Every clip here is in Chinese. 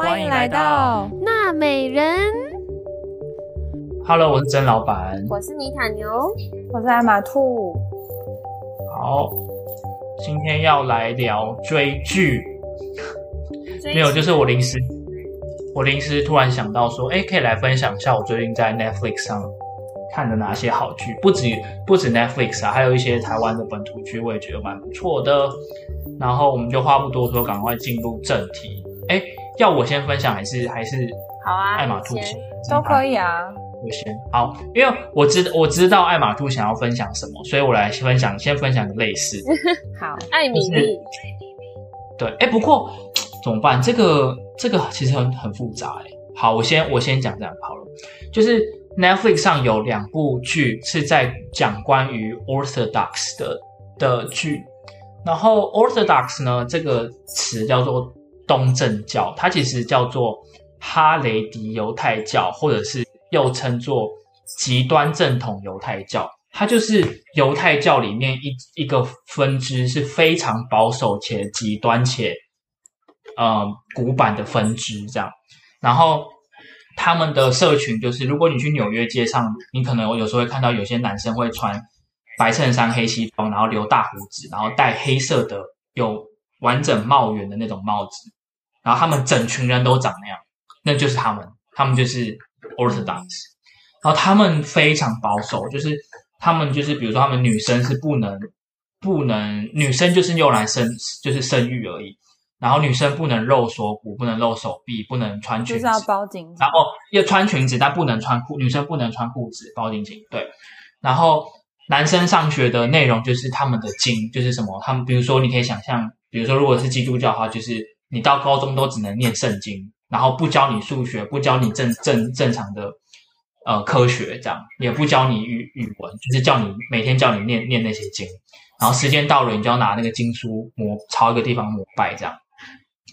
欢迎来到娜美人。Hello，我是曾老板。我是尼塔牛，我是阿马兔。好，今天要来聊追剧。没有，就是我临时，我临时突然想到说，哎，可以来分享一下我最近在 Netflix 上看的哪些好剧。不止不止 Netflix 啊，还有一些台湾的本土剧，我也觉得蛮不错的。然后我们就话不多说，赶快进入正题。哎，要我先分享还是还是好啊，艾玛兔？都可以啊。我先好，因为我知我知道艾玛兔想要分享什么，所以我来分享，先分享个类似。好，艾米丽，对，哎，不过怎么办？这个这个其实很很复杂哎。好，我先我先讲这样好了，就是 Netflix 上有两部剧是在讲关于 Orthodox 的的剧，然后 Orthodox 呢这个词叫做东正教，它其实叫做哈雷迪犹太教，或者是又称作极端正统犹太教。它就是犹太教里面一一个分支，是非常保守且极端且呃古板的分支，这样。然后他们的社群就是，如果你去纽约街上，你可能有时候会看到有些男生会穿白衬衫、黑西装，然后留大胡子，然后戴黑色的有完整帽檐的那种帽子，然后他们整群人都长那样，那就是他们，他们就是 Orthodox。然后他们非常保守，就是他们就是比如说他们女生是不能不能女生就是用来生就是生育而已，然后女生不能露锁骨，不能露手臂，不能穿裙子，就是要包紧紧。然后要穿裙子，但不能穿裤，女生不能穿裤子，包紧紧。对，然后男生上学的内容就是他们的经，就是什么，他们比如说你可以想象，比如说如果是基督教的话，就是你到高中都只能念圣经，然后不教你数学，不教你正正正常的呃科学，这样也不教你语语文，就是叫你每天叫你念念那些经，然后时间到了，你就要拿那个经书膜朝一个地方膜拜，这样。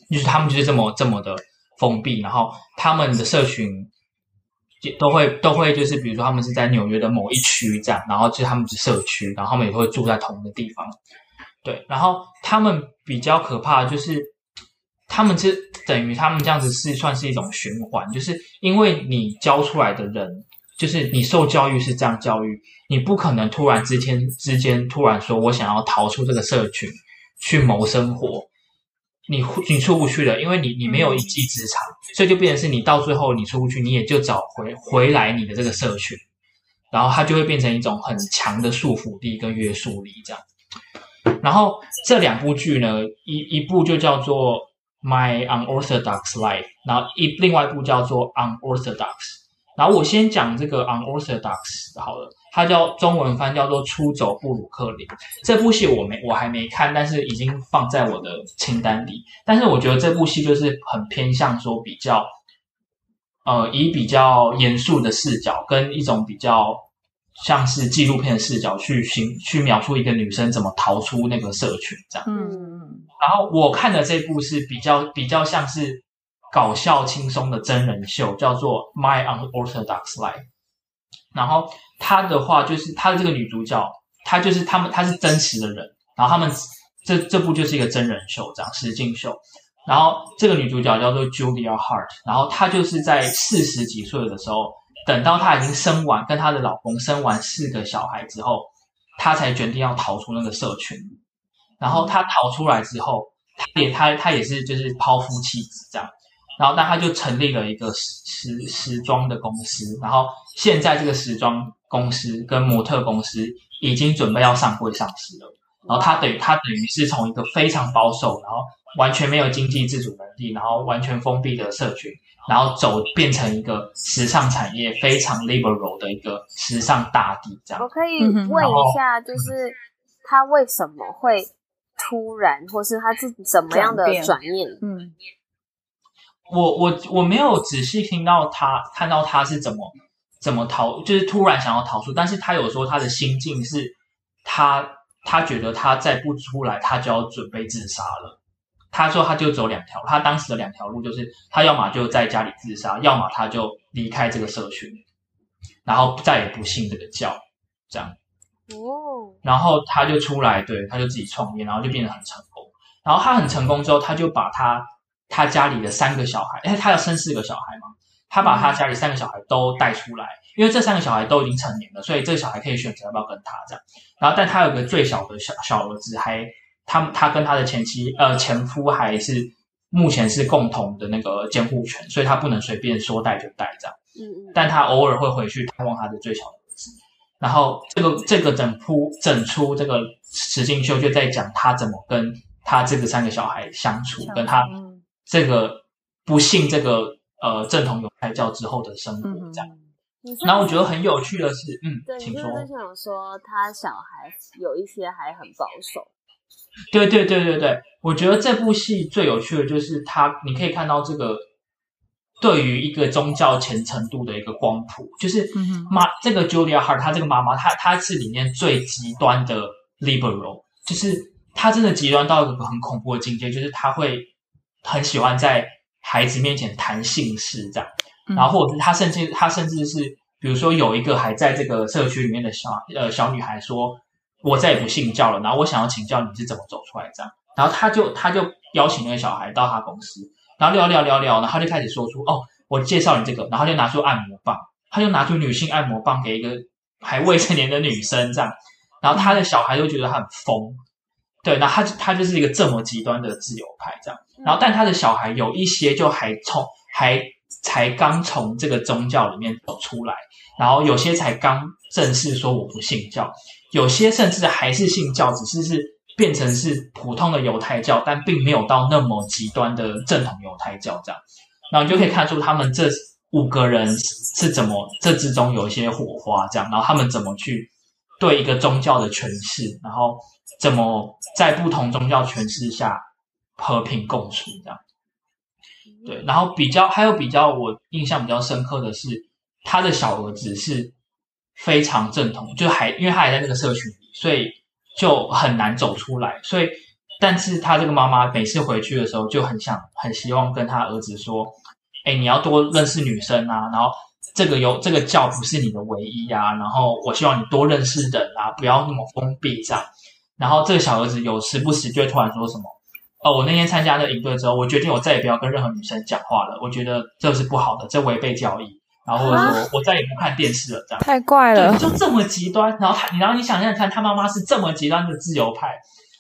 就是他们就是这么这么的封闭，然后他们的社群也都会都会就是比如说他们是在纽约的某一区这样，然后就是他们是社区，然后他们也会住在同一个地方，对，然后他们比较可怕的就是他们是等于他们这样子是算是一种循环，就是因为你教出来的人，就是你受教育是这样教育，你不可能突然之间之间突然说我想要逃出这个社群去谋生活。你你出不去了，因为你你没有一技之长，所以就变成是你到最后你出不去，你也就找回回来你的这个社群，然后它就会变成一种很强的束缚力跟约束力这样。然后这两部剧呢，一一部就叫做《My Unorthodox Life》，然后一另外一部叫做《Unorthodox》。然后我先讲这个《Unorthodox》好了，它叫中文翻叫做《出走布鲁克林》。这部戏我没我还没看，但是已经放在我的清单里。但是我觉得这部戏就是很偏向说比较，呃，以比较严肃的视角跟一种比较像是纪录片的视角去形去描述一个女生怎么逃出那个社群这样。嗯嗯然后我看的这部是比较比较像是搞笑轻松的真人秀，叫做《My Unorthodox Life》。然后他的话就是他的这个女主角，她就是他们她是真实的人，然后他们这这部就是一个真人秀，这样实境秀。然后这个女主角叫做 Julia Hart，然后她就是在四十几岁的时候，等到她已经生完跟她的老公生完四个小孩之后，她才决定要逃出那个社群。然后她逃出来之后，她也她她也是就是抛夫弃子这样。然后，那她就成立了一个时时时装的公司，然后现在这个时装公司跟模特公司已经准备要上柜上市了。然后他等于他等于是从一个非常保守，然后完全没有经济自主能力，然后完全封闭的社群，然后走变成一个时尚产业非常 liberal 的一个时尚大地这样我。可以问一下，就是他为什么会突然，或是他是怎么样的转变转念？嗯我我我没有仔细听到他看到他是怎么怎么逃，就是突然想要逃出，但是他有说他的心境是，他他觉得他再不出来，他就要准备自杀了。他说他就走两条，他当时的两条路就是，他要么就在家里自杀，要么他就离开这个社群，然后再也不信这个教，这样。哦，然后他就出来，对，他就自己创业，然后就变得很成功。然后他很成功之后，他就把他他家里的三个小孩，因为他要生四个小孩嘛，他把他家里三个小孩都带出来，因为这三个小孩都已经成年了，所以这个小孩可以选择要不要跟他这样。然后，但他有个最小的小小儿子，还他他跟他的前妻呃前夫还是目前是共同的那个监护权，所以他不能随便说带就带这样。嗯嗯，但他偶尔会回去探望他的最小的儿子。然后这个这个整铺整出这个实境秀就在讲他怎么跟他这个三个小孩相处，跟他嗯这个不幸这个呃正统犹太教之后的生活嗯这样。然后我觉得很有趣的是，嗯对，，请说你是不。是想说他小孩有一些还很保守？对对对对对，我觉得这部戏最有趣的就是他，你可以看到这个对于一个宗教虔诚度的一个光谱，就是妈这个 Julia Hart，她这个妈妈，她她是里面最极端的 liberal，就是她真的极端到一个很恐怖的境界，就是她会很喜欢在孩子面前谈性事这样，嗯然后或者是他甚至他甚至是，比如说有一个还在这个社区里面的小呃小女孩说，我再也不信教了，然后我想要请教你是怎么走出来这样，然后他就他就邀请那个小孩到他公司，然后聊聊聊聊，然后他就开始说出哦，我介绍你这个，然后就拿出按摩棒，他就拿出女性按摩棒给一个还未成年的女生这样，然后他的小孩就觉得他很疯，对，那他他就是一个这么极端的自由派这样，然后但他的小孩有一些就还从还才刚从这个宗教里面走出来，然后有些才刚正式说我不信教，有些甚至还是信教，只是是变成是普通的犹太教，但并没有到那么极端的正统犹太教这样。然后你就可以看出他们这五个人是怎么这之中有一些火花这样，然后他们怎么去对一个宗教的诠释，然后怎么在不同宗教诠释下和平共处这样。对，然后比较还有比较我印象比较深刻的是，他的小儿子是非常正统，就还因为他还在那个社群里，所以就很难走出来。所以，但是他这个妈妈每次回去的时候就很想很希望跟他儿子说：“哎，你要多认识女生啊，然后这个有这个教不是你的唯一啊，然后我希望你多认识人啊，不要那么封闭这样。”然后这个小儿子有时不时就会突然说什么。哦，我那天参加那个营队之后，我决定我再也不要跟任何女生讲话了。我觉得这是不好的，这违背教义。然后说我再也不看电视了，这样。太怪了对，，就这么极端。然后他，你然后你想想看，他妈妈是这么极端的自由派，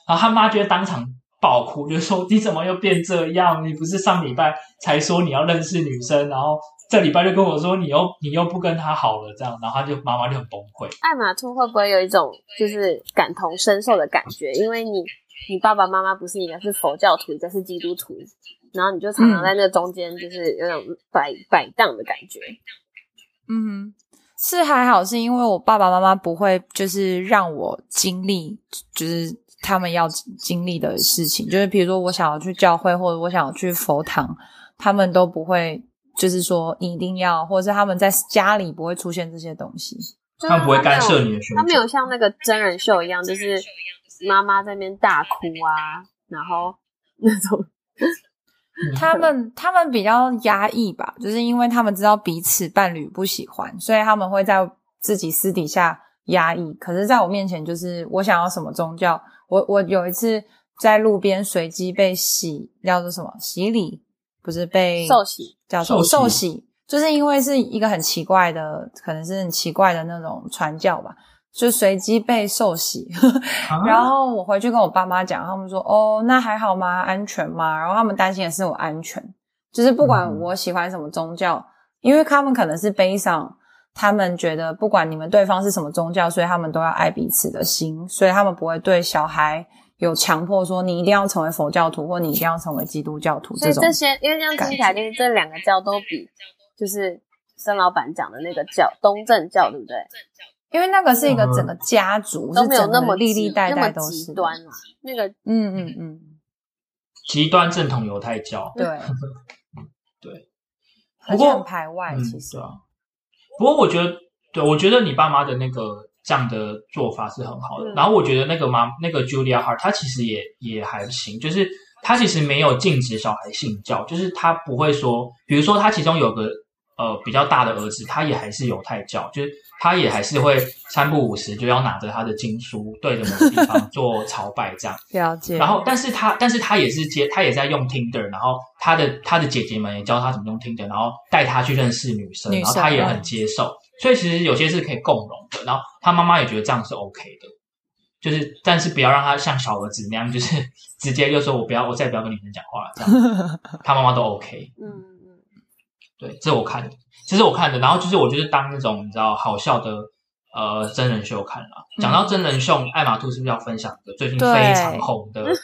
然后他妈就会当场爆哭，就说你怎么又变这样？你不是上礼拜才说你要认识女生，然后这礼拜就跟我说你又你又不跟他好了，这样，然后他就妈妈就很崩溃。艾玛兔会不会有一种就是感同身受的感觉？因为你你爸爸妈妈不是一个是佛教徒，一个是基督徒，然后你就常常在那中间就是有种摆摆荡的感觉。嗯哼，是还好，是因为我爸爸妈妈不会就是让我经历，就是他们要经历的事情，就是比如说我想要去教会或者我想要去佛堂，他们都不会，就是说你一定要，或者是他们在家里不会出现这些东西。他们不会干涉你的选他没择。有像那个真人秀一样，就是妈妈在那边大哭啊，然后那种。他们他们比较压抑吧，就是因为他们知道彼此伴侣不喜欢，所以他们会在自己私底下压抑。可是，在我面前，就是我想要什么宗教，我我有一次在路边随机被洗，叫做什么洗礼，不是被受洗，叫做受洗。受洗，就是因为是一个很奇怪的，可能是很奇怪的那种传教吧，就随机被受洗。啊然后我回去跟我爸妈讲，他们说：“哦，那还好吗？安全吗？”然后他们担心的是我安全，就是不管嗯我喜欢什么宗教，因为他们可能是悲伤，他们觉得不管你们对方是什么宗教，所以他们都要爱彼此的心，所以他们不会对小孩有强迫说你一定要成为佛教徒或你一定要成为基督教徒这种。所以这些因为这样听起来，就是这两个教都比就是孙老板讲的那个教东正教，对不对？因为那个是一个嗯整个家族，都是整个没有那么历历代代都是极端嘛。那个嗯嗯嗯，极端正统犹太教，对 对，而不过排外嗯，其实对。啊。不过我觉得，对我觉得你爸妈的那个这样的做法是很好的。嗯然后我觉得那个妈那个 Julia Hart，她其实也也还行，就是她其实没有禁止小孩信教，就是她不会说，比如说她其中有个呃比较大的儿子，他也还是犹太教，就是他也还是会三不五时就要拿着他的经书对着某个地方做朝拜这样。了解。然后，但是他但是他也是接他也在用 Tinder，然后他的他的姐姐们也教他怎么用 Tinder，然后带他去认识女生，女生然后他也很接受，所以其实有些是可以共融的。然后他妈妈也觉得这样是 OK 的。就是，但是不要让他像小儿子那样，就是 直接就说我不要，我再也不要跟女生讲话了，这样 他妈妈都 OK。嗯嗯，对，这我看的，这是我看的。然后就是我就是当那种你知道好笑的呃真人秀看了。讲到真人秀，艾玛兔是不是要分享一个最近非常红的？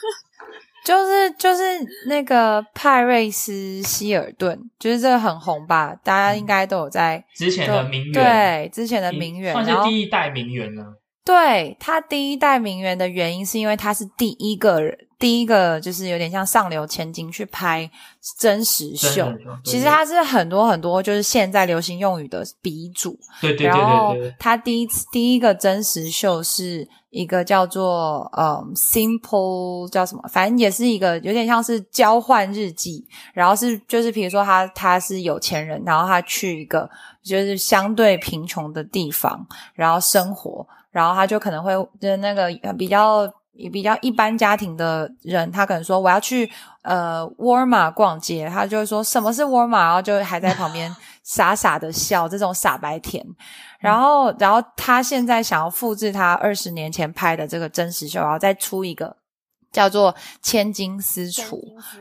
就是就是那个派瑞斯希尔顿，就是这个很红吧，大家应该都有在之前的名媛，对之前的名媛，算是第一代名媛呢。对他第一代名媛的原因，是因为他是第一个人，第一个就是有点像上流千金去拍真实秀。其实他是很多很多就是现在流行用语的鼻祖。对对对然后对对，他第一次第一个真实秀是一个叫做嗯 Simple 叫什么，反正也是一个有点像是交换日记，然后是就是比如说他他是有钱人，然后他去一个就是相对贫穷的地方，然后生活，然后他就可能会就是那个呃比较。比较一般家庭的人，他可能说我要去呃沃尔玛逛街，他就会说什么是沃尔玛，然后就还在旁边 傻傻的笑，这种傻白甜。然后，然后他现在想要复制他二十年前拍的这个真实秀，然后再出一个叫做《千金私厨》，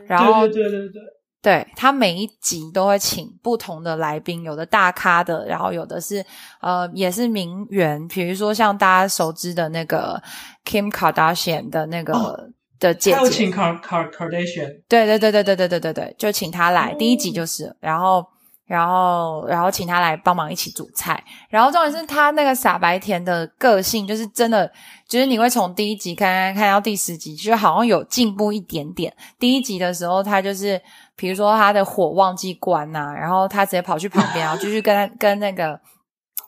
然后对对对对对，对他每一集都会请不同的来宾，有的大咖的，然后有的是呃也是名媛，比如说像大家熟知的那个 Kim Kardashian 的那个、哦的姐姐还有请 Car Car Kardashian，对对对对对对对对对，就请他来，哦第一集就是，然后然后然后请他来帮忙一起煮菜，然后重点是他那个傻白甜的个性，就是真的，就是你会从第一集看看看到第十集，就好像有进步一点点。第一集的时候，他就是比如说他的火忘记关呐、然后他直接跑去旁边，然后继续 跟他跟那个。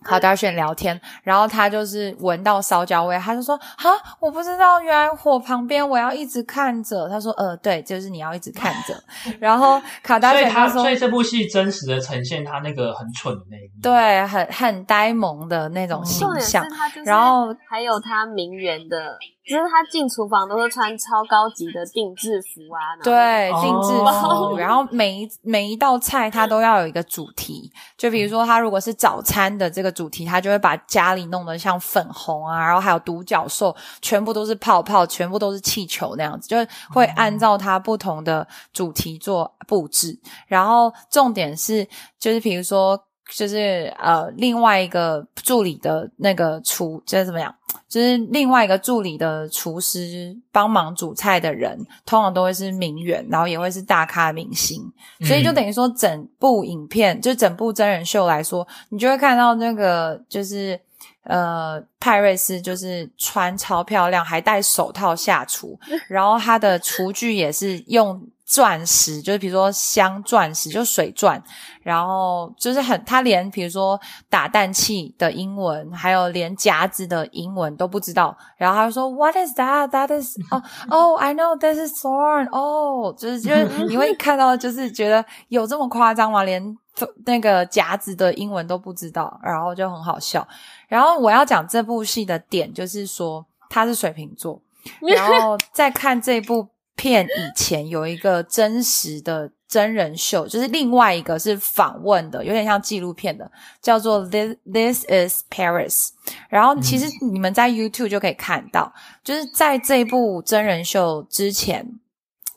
卡达选聊天，然后他就是闻到烧焦味，他就说：“哈，我不知道，原来火旁边我要一直看着。”他说：“呃，对，就是你要一直看着。”然后卡达炫他说所以这部戏真实的呈现他那个很蠢的那一面。对，很很呆萌的那种形象。然后还有他名媛的，就是他进厨房都是穿超高级的定制服啊，对，哦定制服，然后每一每一道菜他都要有一个主题，就比如说他如果是早餐的这个主题，他就会把家里弄得像粉红啊，然后还有独角兽，全部都是泡泡，全部都是气球那样子，就是会按照他不同的主题做布置。然后重点是，就是比如说。就是呃，另外一个助理的那个厨，就是怎么样？就是另外一个助理的厨师帮忙煮菜的人，通常都会是名媛，然后也会是大咖明星，所以就等于说，整部影片、就整部真人秀来说，你就会看到那个就是呃，派瑞斯就是穿超漂亮，还戴手套下厨，然后他的厨具也是用钻石，就是比如说镶钻石，就水钻，然后就是很，他连比如说打蛋器的英文，还有连夹子的英文都不知道，然后他就说 What is that? That is 哦 哦，I know this is thorn 哦，就是就是你会看到，就是觉得有这么夸张吗？连那个夹子的英文都不知道，然后就很好笑。然后我要讲这部戏的点，就是说他是水瓶座，然后在看这部片以前，有一个真实的真人秀，就是另外一个是访问的，有点像纪录片的，叫做《This This Is Paris》。然后其实你们在 YouTube 就可以看到，就是在这部真人秀之前，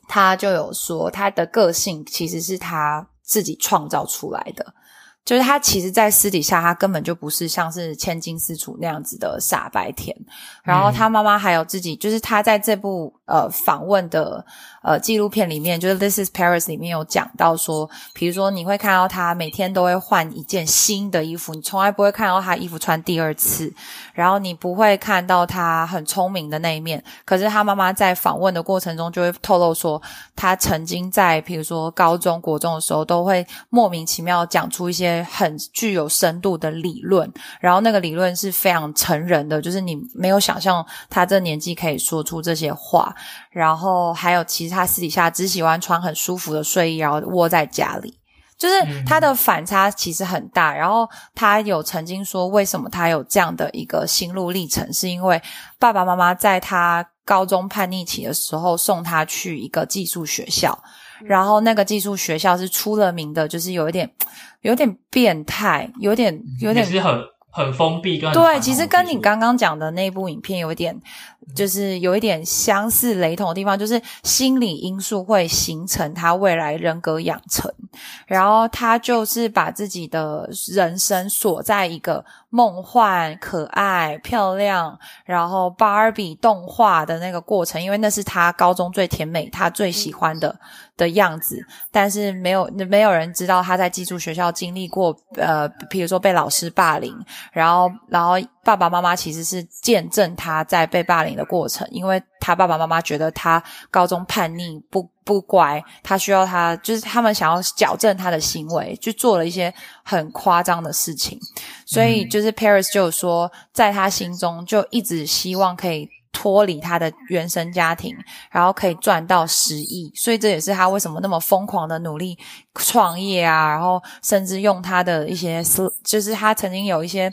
他就有说他的个性其实是他自己创造出来的。就是他其实，在私底下，他根本就不是像是千金私处那样子的傻白甜。然后他妈妈还有自己，就是他在这部呃访问的呃纪录片里面，就是《This Is Paris》里面有讲到说，比如说你会看到他每天都会换一件新的衣服，你从来不会看到他衣服穿第二次，然后你不会看到他很聪明的那一面。可是他妈妈在访问的过程中就会透露说，他曾经在比如说高中国中的时候，都会莫名其妙讲出一些很具有深度的理论，然后那个理论是非常成人的，就是你没有想象他这年纪可以说出这些话。然后还有，其他他私底下只喜欢穿很舒服的睡衣，然后窝在家里。就是嗯他的反差其实很大。然后他有曾经说，为什么他有这样的一个心路历程，是因为爸爸妈妈在他高中叛逆期的时候送他去一个寄宿学校，然后那个寄宿学校是出了名的，就是有一点有点变态，有点有点是很很封闭跟对，其实跟你刚刚讲的那部影片有一点，就是有一点相似雷同的地方，就是心理因素会形成他未来人格养成，然后他就是把自己的人生锁在一个梦幻、可爱、漂亮，然后芭比动画的那个过程，因为那是他高中最甜美、他最喜欢的的样子，但是没有没有人知道他在寄宿学校经历过，呃，比如说被老师霸凌。然后，然后爸爸妈妈其实是见证他在被霸凌的过程，因为他爸爸妈妈觉得他高中叛逆不不乖，他需要他就是他们想要矫正他的行为，就做了一些很夸张的事情，所以就是 Paris 就有说，在他心中就一直希望可以。脱离他的原生家庭，然后可以赚到十亿，所以这也是他为什么那么疯狂的努力创业啊，然后甚至用他的一些，就是他曾经有一些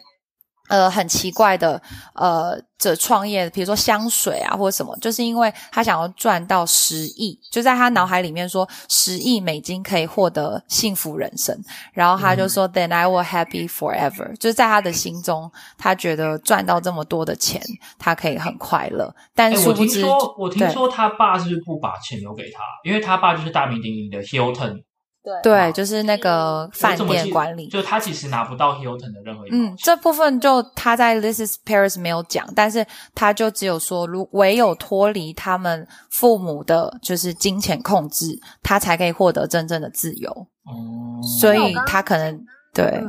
呃很奇怪的呃这创业，比如说香水啊或者什么，就是因为他想要赚到十亿，就在他脑海里面说十亿美金可以获得幸福人生，然后他就说、Then I will happy forever，就是在他的心中，他觉得赚到这么多的钱，他可以很快乐，但哎，殊不知，我听说，我听说他爸是不是不把钱留给他？因为他爸就是大名鼎鼎的 Hilton 对。对，就是那个饭店管理，就他其实拿不到 Hilton 的任何一毛嗯，这部分就他在《This Is Paris》没有讲，但是他就只有说，如唯有脱离他们父母的就是金钱控制，他才可以获得真正的自由。哦，所以他可能对，嗯，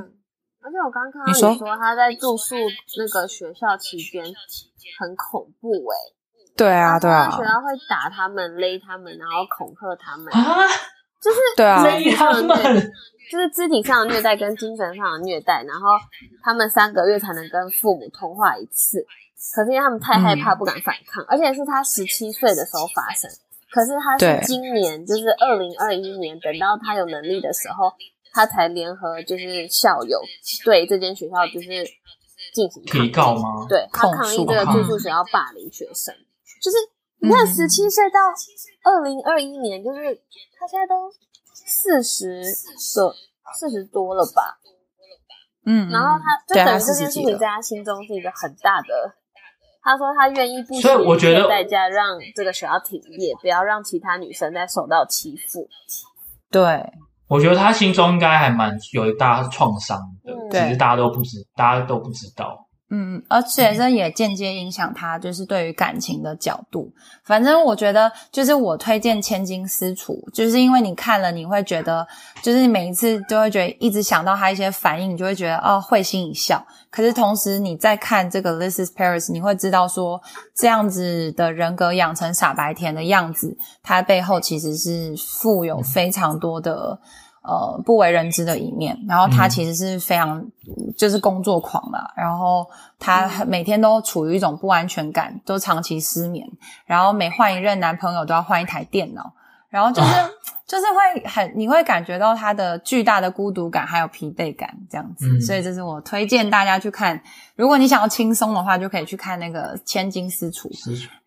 而且我刚刚看到你说？他在住宿那个学校期间很恐怖诶、对啊，对啊。学，校会打他们、勒他们，然后恐吓他们，啊，就是对啊身体上的虐们，就是肢体上的虐待跟精神上的虐待，然后他们三个月才能跟父母通话一次。可是因为他们太害怕，嗯不敢反抗，而且是他十七岁的时候发生。可是他是今年，就是二零二一年，等到他有能力的时候，他才联合就是校友对这间学校就是进行抗提议告吗？对他抗议这个抗住宿学校霸凌学生，就是你看嗯十七岁到二零二一年，就是他现在都四十个四十多了吧？嗯，然后他就等于这件事情在他心中是一个很大的。他说他愿意不惜所以我觉得一切代价让这个学校停业，不要让其他女生再受到欺负。对，我觉得他心中应该还蛮有一大创伤的，嗯只是大家都不知，大家都不知道。嗯，而且这也间接影响他，就是对于感情的角度。反正我觉得，就是我推荐《千金私厨》，就是因为你看了，你会觉得，就是你每一次都会觉得一直想到他一些反应，你就会觉得哦会心一笑。可是同时你在看这个《This Is Paris》，你会知道说，这样子的人格养成傻白甜的样子，他背后其实是富有非常多的。呃，不为人知的一面，然后他嗯。其实是非常、就是工作狂嘛，然后他每天都处于一种不安全感，都长期失眠，然后每换一任男朋友都要换一台电脑，然后就是、就是会很你会感觉到他的巨大的孤独感还有疲惫感这样子，嗯。所以这是我推荐大家去看，如果你想要轻松的话，就可以去看那个《千金私厨》，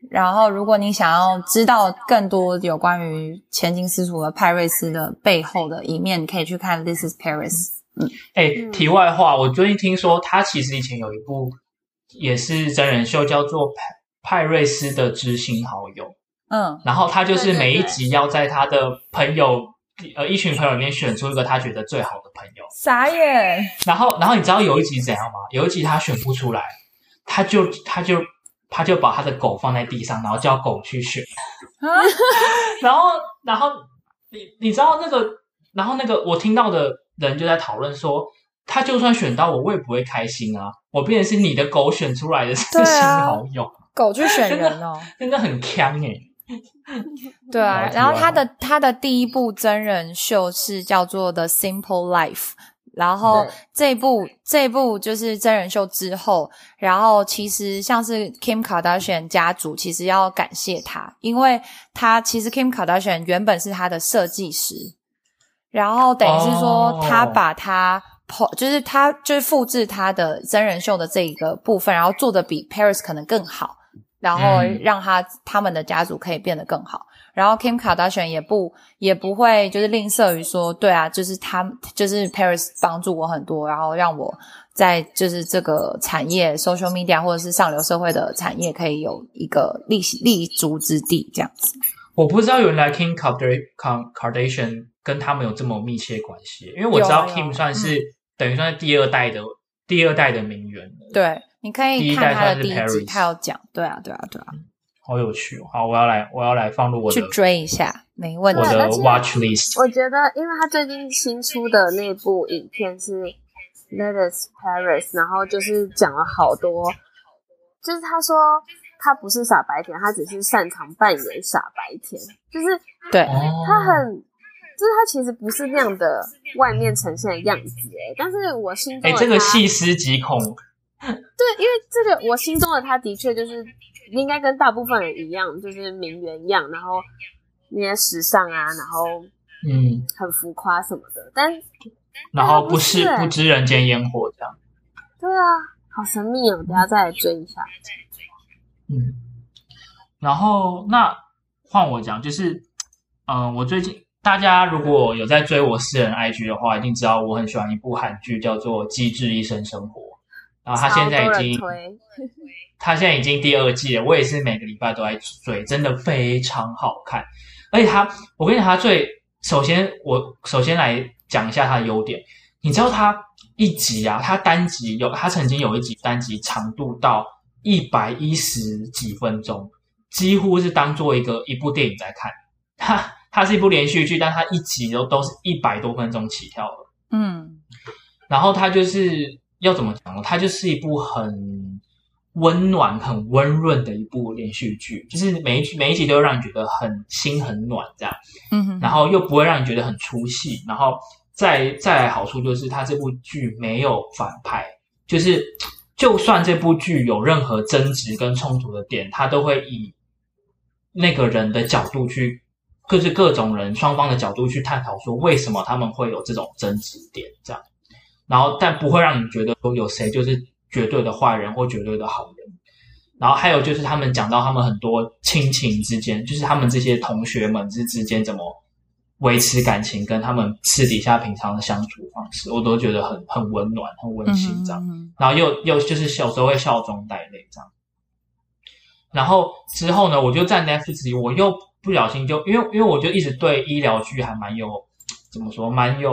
然后，如果你想要知道更多有关于千金私厨和派瑞斯的背后的一面，你可以去看《This Is Paris》。嗯。哎、嗯题外话，我最近听说他其实以前有一部也是真人秀，叫做派派瑞斯的知心好友。嗯然后他就是每一集要在他的朋友呃一群朋友里面选出一个他觉得最好的朋友。傻眼。然后然后你知道有一集怎样吗？有一集他选不出来，他就他就他就把他的狗放在地上，然后叫狗去选。啊，然后然后你你知道那个，然后那个我听到的人就在讨论说，他就算选到我，我也不会开心啊。我变成是你的狗选出来的知对啊心好友，狗去选人哦。真的很坑哎、对啊，然后他的他的第一部真人秀是叫做《The Simple Life》。然后对这部这部就是真人秀之后，然后其实像是 Kim Kardashian 家族，其实要感谢他，因为他其实 Kim Kardashian 原本是他的设计师，然后等于是说哦他把他。就是他就是复制他的真人秀的这一个部分，然后做的比 Paris 可能更好，然后嗯。让他他们的家族可以变得更好。然后 Kim Kardashian 也不也不会就是吝啬于说，对啊，就是他就是 Paris 帮助我很多，然后让我在就是这个产业 social media 或者是上流社会的产业可以有一个立立足之地，这样子。我不知道原来 Kim Kardashian 跟他们有这么密切关系，因为我知道有有。Kim 算是、等于算是第二代的第二代的名媛了，对，你可以看他的第一集，他有讲，对啊，对啊，对啊，好有趣哦。好，我要来我要来放入我的去追一下，没问题我。的 watch list。我觉得，因为他最近新出的那部影片是《Let Us Paris》，然后就是讲了好多，就是他说他不是傻白甜，他只是擅长扮演傻白甜，就是对，哦，他很，就是他其实不是那样的外面呈现的样子，哎，但是我心中哎，的这个细思极恐，对，因为这个我心中的他的确就是应该跟大部分人一样，就是名媛一样，然后那些时尚啊，然后嗯，很浮夸什么的，但然后不不是欸不知人间烟火这样。对啊，好神秘哦，等下再来追一下。嗯，然后那换我讲，就是，嗯、我最近大家如果有在追我私人 IG 的话，一定知道我很喜欢一部韩剧，叫做《机智医生生活》。然后它现在已经，他，现在已经第二季了，我也是每个礼拜都在追，真的非常好看。而且他，我跟你讲，他最首先我首先来讲一下他的优点。你知道他一集啊，他单集有，他曾经有一集单集长度到一百一十几分钟，几乎是当做一个一部电影在看。它它是一部连续剧，但它一集都都是一百多分钟起跳了。嗯然后它就是要怎么讲呢？它就是一部很温暖、很温润的一部连续剧，就是每一集每一集都会让你觉得很心很暖这样，嗯哼，然后又不会让你觉得很出戏，然后再再来好处就是它这部剧没有反派，就是就算这部剧有任何争执跟冲突的点，它都会以那个人的角度去。就是各种人双方的角度去探讨，说为什么他们会有这种争执点，这样。然后但不会让你觉得说有谁就是绝对的坏人或绝对的好人。然后还有就是他们讲到他们很多亲情之间，就是他们这些同学们之之间怎么维持感情，跟他们私底下平常的相处方式，我都觉得很很温暖、很温馨这样。嗯然后又又就是小时候会笑中带泪这样。然后之后呢，我就在 Netflix 里，我又不小心就因为因为我就一直对医疗剧还蛮有怎么说，蛮有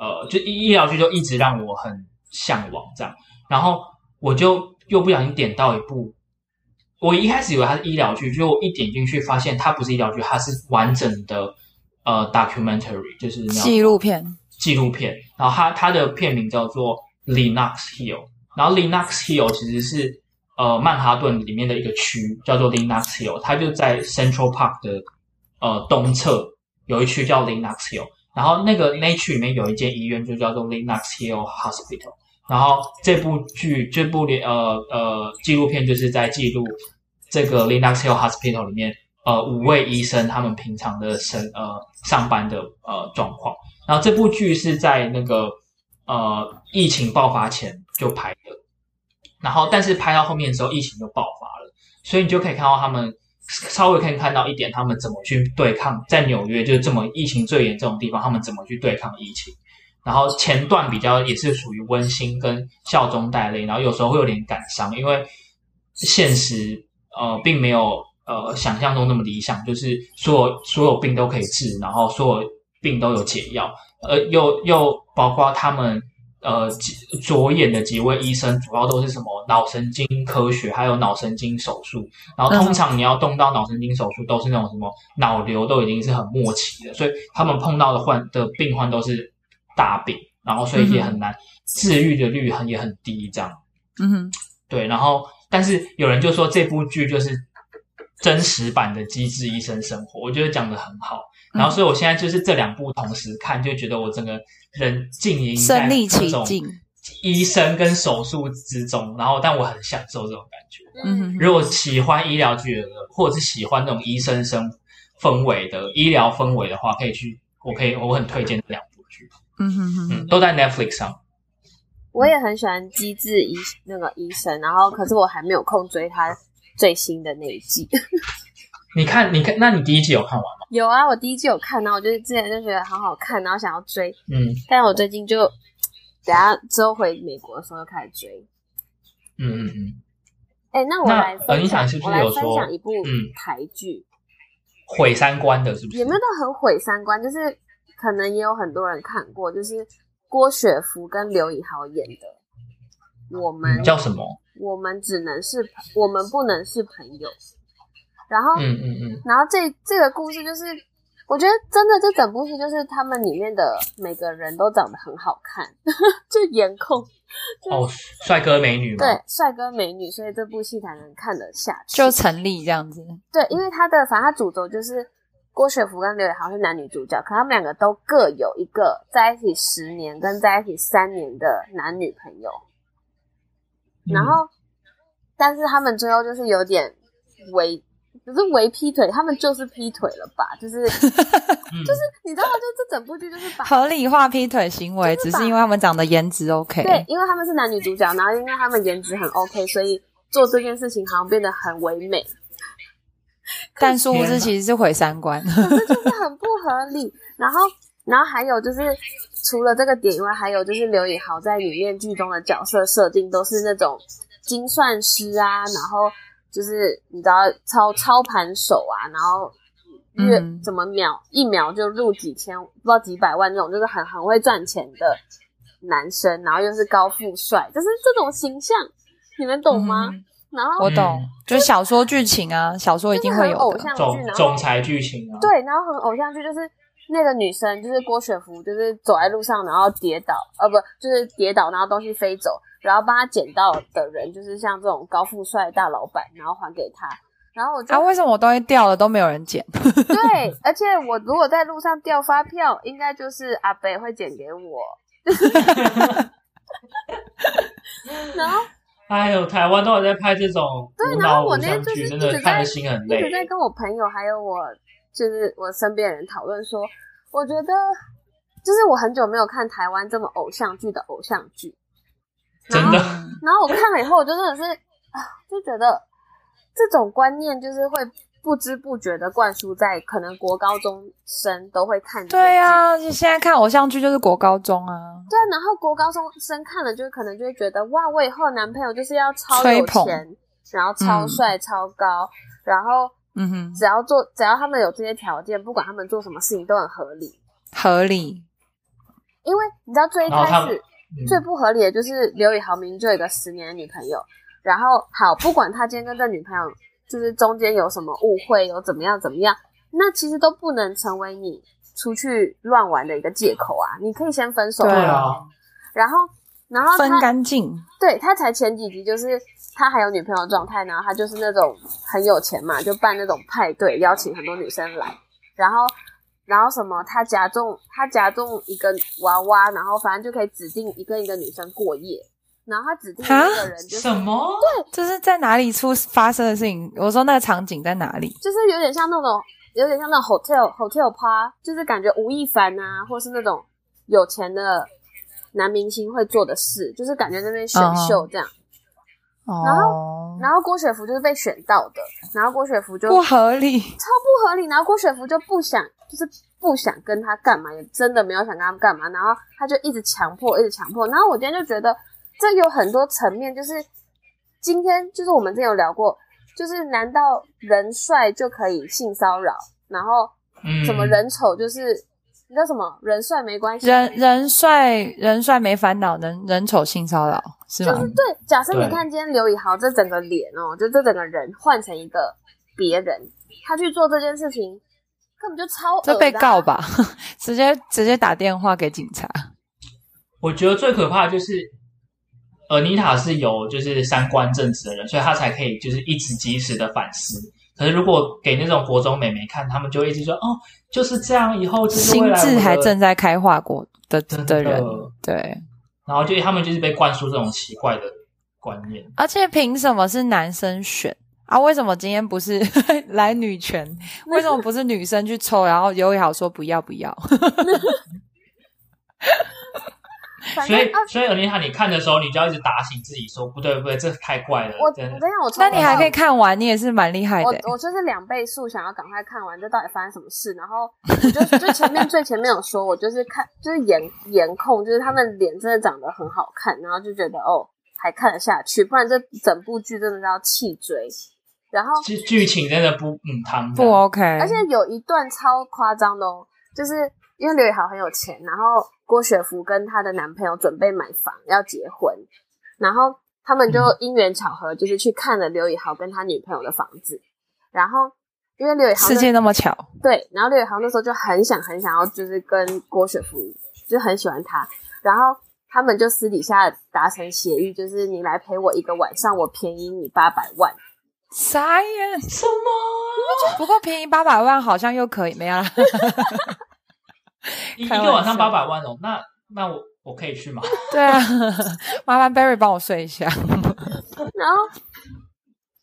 呃，就医医疗剧就一直让我很向往这样。然后我就又不小心点到一部，我一开始以为它是医疗剧，结果我一点进去发现它不是医疗剧，它是完整的呃 documentary，就是那种纪录片，纪录片，然后它它的片名叫做 Linux Hill，然后 Linux Hill 其实是呃曼哈顿里面的一个区，叫做 Linux Hill，它就在 Central Park 的呃东侧有一区叫 Linux Hill，然后那个那一区里面有一间医院就叫做 Linux Hill Hospital，然后这部剧这部呃呃纪录片就是在记录这个 Linux Hill Hospital 里面呃五位医生他们平常的生呃上班的呃状况。然后这部剧是在那个呃疫情爆发前就拍的，然后但是拍到后面的时候疫情就爆发了，所以你就可以看到他们稍微可以看到一点他们怎么去对抗，在纽约就是这么疫情最严重的地方，他们怎么去对抗疫情。然后前段比较也是属于温馨跟笑中带泪，然后有时候会有点感伤，因为现实呃并没有呃想象中那么理想，就是所有所有病都可以治，然后所有病都有解药，呃，又又包括他们呃几着眼的几位医生，主要都是什么脑神经科学，还有脑神经手术。然后通常你要动到脑神经手术，都是那种什么脑瘤都已经是很末期的，所以他们碰到的患的病患都是大病，然后所以也很难治愈的率很也很低，这样。嗯哼，对，然后但是有人就说这部剧就是真实版的《机智医生生活》，我觉得讲的很好。然后所以我现在就是这两部同时看，就觉得我整个人浸淫在身临那种其境，医生跟手术之中，然后但我很享受这种感觉。嗯哼，如果喜欢医疗剧的，或者是喜欢那种医生生氛围的医疗氛围的话，可以去我可以我很推荐这两部剧，嗯哼哼，嗯，都在 Netflix 上。我也很喜欢《机智医那个医生》，然后可是我还没有空追他最新的那一季。你看，你看，那你第一季有看完吗？有啊，我第一季有看，然后我就是之前就觉得很好看，然后想要追，嗯但我最近就等下之后回美国的时候又开始追。嗯嗯嗯，哎、那我那来分享，呃你想是不是我来分有说享一部嗯台剧，毁三观的是不是？也没有到很毁三观，就是可能也有很多人看过，就是郭雪芙跟刘以豪演的《我们、嗯叫什么？我们只能是我们不能是朋友》，然后、嗯嗯嗯，然后这这个故事就是，我觉得真的这整部戏就是他们里面的每个人都长得很好看，就颜控哦，帅哥美女吗？对帅哥美女，所以这部戏才能看得下去。就成立这样子。对，因为他的反正他主轴就是郭雪芙跟刘以豪是男女主角，可他们两个都各有一个在一起十年跟在一起三年的男女朋友，嗯然后但是他们最后就是有点违。不是为劈腿，他们就是劈腿了吧？就是就是嗯你知道吗？就这整部剧就是把合理化劈腿行为，只是因为他们长得颜值 OK。对，因为他们是男女主角，然后因为他们颜值很 OK，所以做这件事情好像变得很唯美。但殊不知其实是毁三观。可是就是很不合理。然后，然后还有就是，除了这个点以外，还有就是刘以豪在里面剧中的角色设定都是那种精算师啊，然后就是你知道操操盘手啊，然后月、嗯。怎么秒一秒就入几千，不知道几百万这种，就是很很会赚钱的男生，然后又是高富帅，就是这种形象，你们懂吗？嗯。然后我懂，就是小说剧情啊，小说一定会有偶像剧，总然后总裁剧情啊，对，然后很偶像剧，就是那个女生，就是郭雪芙，就是走在路上，然后跌倒，呃，不，就是跌倒，然后东西飞走，然后帮他捡到的人，就是像这种高富帅大老板，然后还给他。然后我就、啊，为什么我东西掉了都没有人捡？对，而且我如果在路上掉发票，应该就是阿北会捡给我。然后哎呦，台湾都有在拍这种对，然后我那天就是一真的直在看的心很一直。在跟我朋友还有我就是我身边的人讨论说，我觉得就是我很久没有看台湾这么偶像剧的偶像剧，真的，然后我看了以后，我就真的是啊，就觉得这种观念就是会不知不觉的灌输在可能国高中生都会看对啊，你现在看偶像剧就是国高中啊。对啊，然后国高中生看了，就可能就会觉得哇，我以后的男朋友就是要超有钱，然后超嗯帅、超高，然后嗯哼，只要做，只要他们有这些条件，不管他们做什么事情都很合理。合理。因为你知道最一开始嗯最不合理的就是刘宇豪明明就有一个十年的女朋友，然后好不管他今天跟这女朋友就是中间有什么误会，有怎么样怎么样，那其实都不能成为你出去乱玩的一个借口啊！你可以先分手，对啊然后然后分干净。对他才前几集就是他还有女朋友状态，然后他就是那种很有钱嘛，就办那种派对，邀请很多女生来，然后然后什么他夹中他夹中一个娃娃，然后反正就可以指定一个一个女生过夜，然后他指定一个人就是什么？对，就是在哪里出发生的事情？我说那个场景在哪里？就是有点像那种有点像那种 hotel hotel pa，就是感觉吴亦凡啊，或是那种有钱的男明星会做的事，就是感觉那边选秀这样。然后，然后郭雪芙就是被选到的，然后郭雪芙就不合理。超不合理。然后郭雪芙就不想，就是不想跟他干嘛，也真的没有想跟他干嘛。然后他就一直强迫，一直强迫。然后我今天就觉得这有很多层面，就是今天就是我们之前有聊过，就是难道人帅就可以性骚扰？然后嗯，怎么人丑就是你知道什么人帅没关系，人人帅人帅没烦恼，人人丑性骚扰是吗？就是对。假设你看今天刘以豪这整个脸哦，就这整个人换成一个别人，他去做这件事情，根本就超这被告？吧，直接直接打电话给警察。我觉得最可怕的就是，尔妮塔是有就是三观正直的人，所以她才可以就是一直及时的反思。可是如果给那种国中美眉看，他们就会一直说哦，就是这样，以后就是心智还正在开化过的真的人，对。然后就他们就是被灌输这种奇怪的观念。而且凭什么是男生选啊，为什么今天不是 来女权？为什么不是女生去抽？然后刘伟豪说不要不要。所以，所以尔丽塔，你看的时候，你就要一直打醒自己，说不对不对，这太怪了。我我真的跟你讲，我那你还可以看完，你也是蛮厉害我的。我就是两倍速，想要赶快看完，这到底发生什么事？然后我就就前面 最前面有说，我就是看就是颜颜控，就是他们脸真的长得很好看，然后就觉得哦还看得下去，不然这整部剧真的是要气追。然后剧剧情真的不嗯汤不 OK，而且有一段超夸张的哦，就是因为刘宇豪很有钱，然后郭雪芙跟她的男朋友准备买房要结婚，然后他们就因缘巧合，就是去看了刘宇豪跟他女朋友的房子，然后因为刘宇豪世界那么巧，对，然后刘宇豪那时候就很想很想要，就是跟郭雪芙就很喜欢他，然后他们就私底下达成协议，就是你来陪我一个晚上，我便宜你八百万。傻眼。什么？不过便宜八百万好像又可以，没有啦。一个晚上八百万哦，那那我我可以去吗？对啊，麻烦 Barry 帮我睡一下。然后，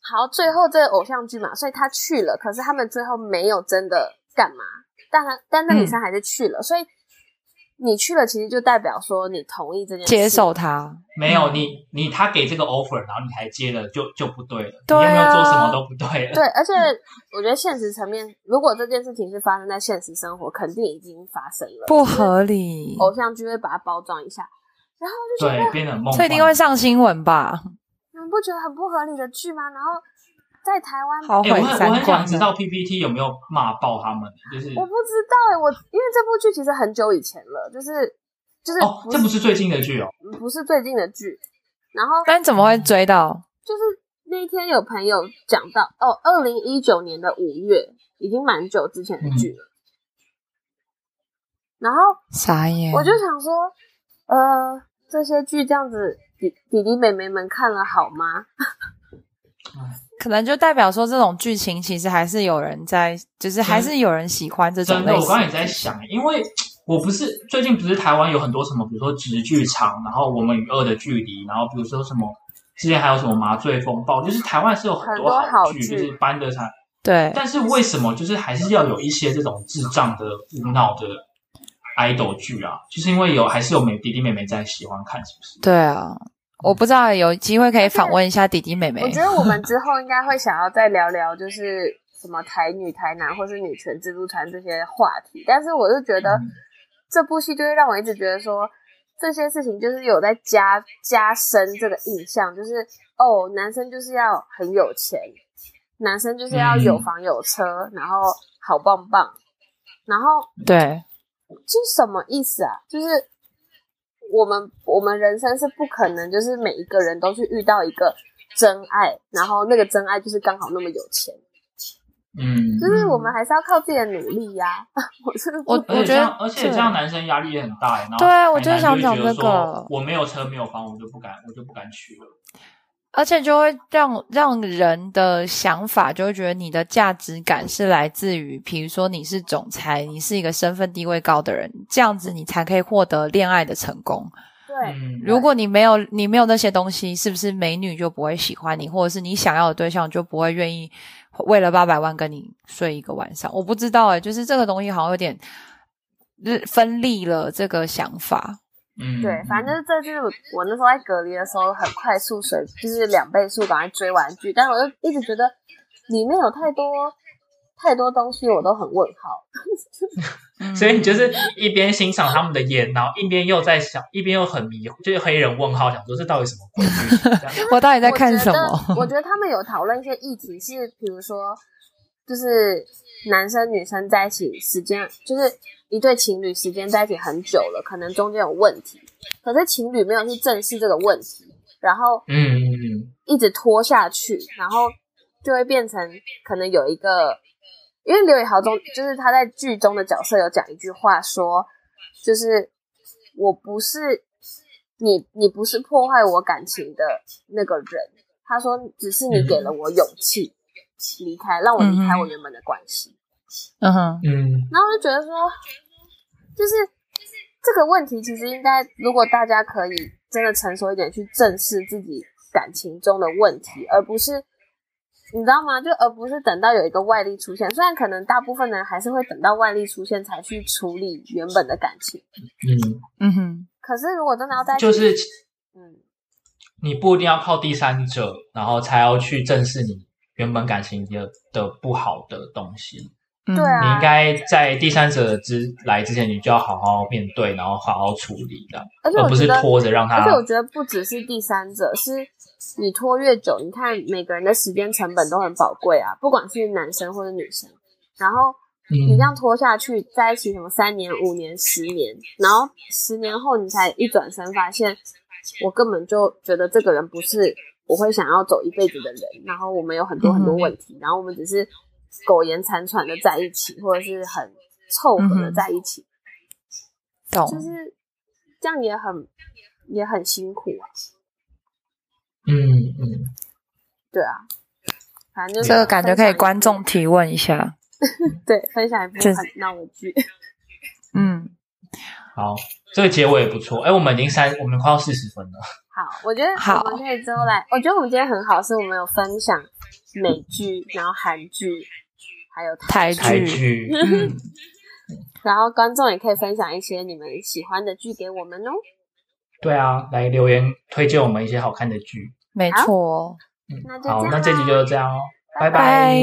好，最后这个偶像剧嘛，所以他去了，可是他们最后没有真的干嘛，但他但那女生还是去了，所以你去了，其实就代表说你同意这件事，接受他，没有，你你他给这个 offer，然后你还接了，就就不对了。对啊你有没有做什么都不对了。对，而且我觉得现实层面，如果这件事情是发生在现实生活，肯定已经发生了，不合理，偶像剧会把它包装一下，然后就变得梦幻。这一定会上新闻吧？你们不觉得很不合理的剧吗？然后在台湾哎、我我很。想知道 PPT 有没有骂爆他们，就是我不知道哎、我因为这部剧其实很久以前了，就是就是哦，这不是最近的剧哦。不是最近的剧，然后但怎么会追到？就是那一天有朋友讲到哦，二零一九年的五月，已经蛮久之前的剧了。然后傻眼。我就想说，呃，这些剧这样子，弟弟弟妹妹们看了好吗？可能就代表说，这种剧情其实还是有人在，就是还是有人喜欢这种真的。我刚刚也在想，因为我不是最近不是台湾有很多什么，比如说直剧场，然后我们与恶的距离，然后比如说什么之前还有什么麻醉风暴，就是台湾是有很多好剧，就是搬得上。对，但是为什么就是还是要有一些这种智障的无脑的 idol 剧啊？就是因为有还是有妹弟弟妹妹在喜欢看，是不是？对啊，我不知道有机会可以访问一下弟弟妹妹我。觉得我们之后应该会想要再聊聊，就是什么台女、台男或是女权自助餐这些话题。但是我是觉得嗯这部戏就会让我一直觉得说这些事情就是有在加加深这个印象，就是哦，男生就是要很有钱，男生就是要有嗯房有车，然后好棒棒，然后对，这是什么意思啊？就是我们我们人生是不可能，就是每一个人都去遇到一个真爱，然后那个真爱就是刚好那么有钱，嗯，就是我们还是要靠自己的努力呀、我是我我而且这样，觉得而且这样男生压力也很大欸。然后对啊我就想讲这个我没有车没有房，我就不敢，我就不敢娶了。而且就会让让人的想法就会觉得你的价值感是来自于，比如说你是总裁，你是一个身份地位高的人，这样子你才可以获得恋爱的成功。对，嗯，如果你没有你没有那些东西，是不是美女就不会喜欢你，或者是你想要的对象就不会愿意为了八百万跟你睡一个晚上？我不知道哎、就是这个东西好像有点日分立了这个想法。嗯，对，反正就是这就是我那时候在隔离的时候很快速水，就是两倍速赶快追完剧，但我就一直觉得里面有太多太多东西，我都很问号。嗯 所以你就是一边欣赏他们的演，然后一边又在想，一边又很迷，就是黑人问号，想说这到底什么鬼 我到底在看什么？我觉得他们有讨论一些议题，是比如说，就是男生女生在一起时间，就是一对情侣时间在一起很久了，可能中间有问题，可是情侣没有去正视这个问题，然后嗯一直拖下去，然后就会变成可能有一个，因为刘宇豪中就是他在剧中的角色有讲一句话说，就是我不是你，你不是破坏我感情的那个人。他说，只是你给了我勇气离开，让我离开我原本的关系。嗯哼，嗯，然后就觉得说，就是这个问题，其实应该如果大家可以真的成熟一点，去正视自己感情中的问题，而不是你知道吗？就而不是等到有一个外力出现，虽然可能大部分人还是会等到外力出现才去处理原本的感情，嗯，嗯哼，可是如果真的要在，就是嗯，你不一定要靠第三者，然后才要去正视你原本感情的的不好的东西。嗯对啊你应该在第三者之来之前，你就要好好面对，然后好好处理的，而且我而不是拖着让他而且我觉得不只是第三者，是你拖越久，你看每个人的时间成本都很宝贵啊，不管是男生或者女生。然后你这样拖下去，在一起什么三年、五年、十年，然后十年后你才一转身发现，我根本就觉得这个人不是我会想要走一辈子的人，然后我们有很多很多问题，然后我们只是苟延残喘的在一起，或者是很凑合的在一起，懂就。是这样也很也很辛苦啊。嗯嗯，对啊，反正就是这个感觉可以观众提问一下。对分享一部就很闹的剧。嗯，好，这个结尾也不错。哎，我们已经三，我们快要四十分了。好，我觉得好我们可以之后来。我觉得我们今天很好，是我们有分享美剧，然后韩剧，还有台台剧，嗯，然后观众也可以分享一些你们喜欢的剧给我们哦。对啊，来留言推荐我们一些好看的剧。没错。嗯那就好，那这集咯就这样哦，拜拜拜。